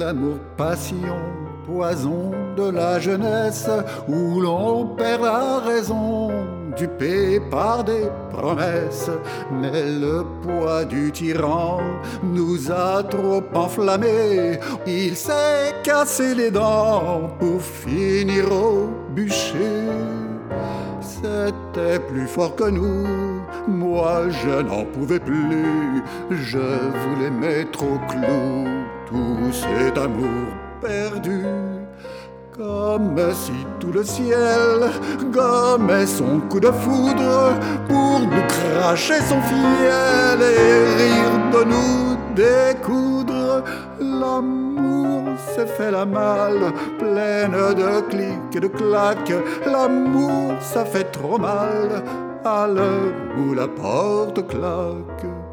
L'amour passion, poison de la jeunesse, où l'on perd la raison, dupé par des promesses. Mais le poids du tyran nous a trop enflammés, il s'est cassé les dents pour finir au bûcher. C'était plus fort que nous, moi je n'en pouvais plus, je voulais mettre au clou tout cet amour perdu. Comme si tout le ciel gommait son coup de foudre pour nous cracher son fiel et rire de nous découdre. L'amour s'est fait la malle, pleine de clics et de claques. L'amour, ça fait trop mal à l'heure où la porte claque.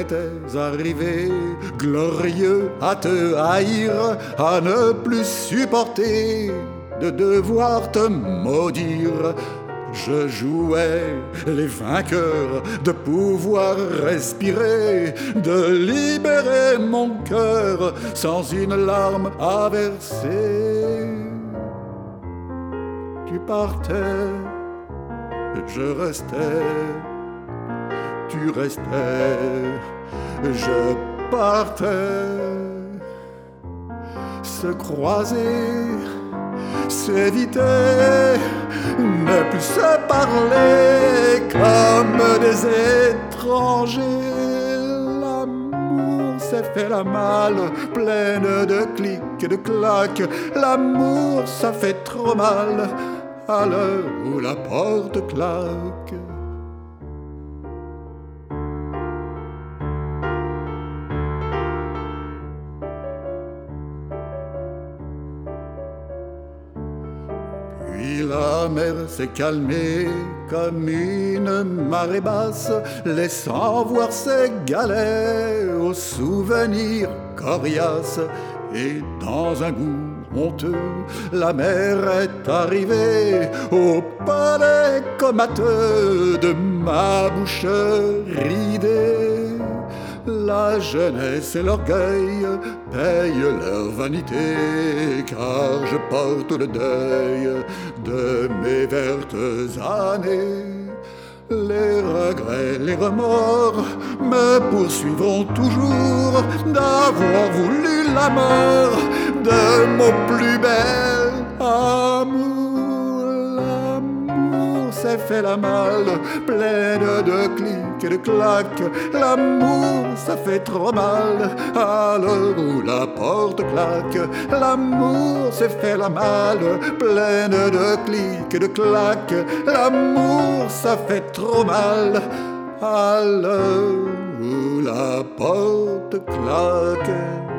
Étais arrivé, glorieux à te haïr, à ne plus supporter de devoir te maudire. Je jouais les vainqueurs, de pouvoir respirer, de libérer mon cœur sans une larme à verser. Tu partais, je restais tu restais, je partais. Se croiser, s'éviter, ne plus se parler comme des étrangers. L'amour s'est fait la malle, pleine de clics et de claques. L'amour, ça fait trop mal à l'heure où la porte claque. La mer s'est calmée comme une marée basse, laissant voir ses galets aux souvenirs coriaces. Et dans un goût honteux, la mer est arrivée au palais comateux de ma bouche ridée. La jeunesse et l'orgueil payent leur vanité, car je porte le deuil de mes vertes années. Les regrets, les remords me poursuivront toujours d'avoir voulu la mort de mon plus bel amour. Fait la malle, pleine de clics et de claques. L'amour, ça fait trop mal à la porte claque. L'amour s'est fait la malle, pleine de clics et de claques. L'amour, ça fait trop mal à la porte claque.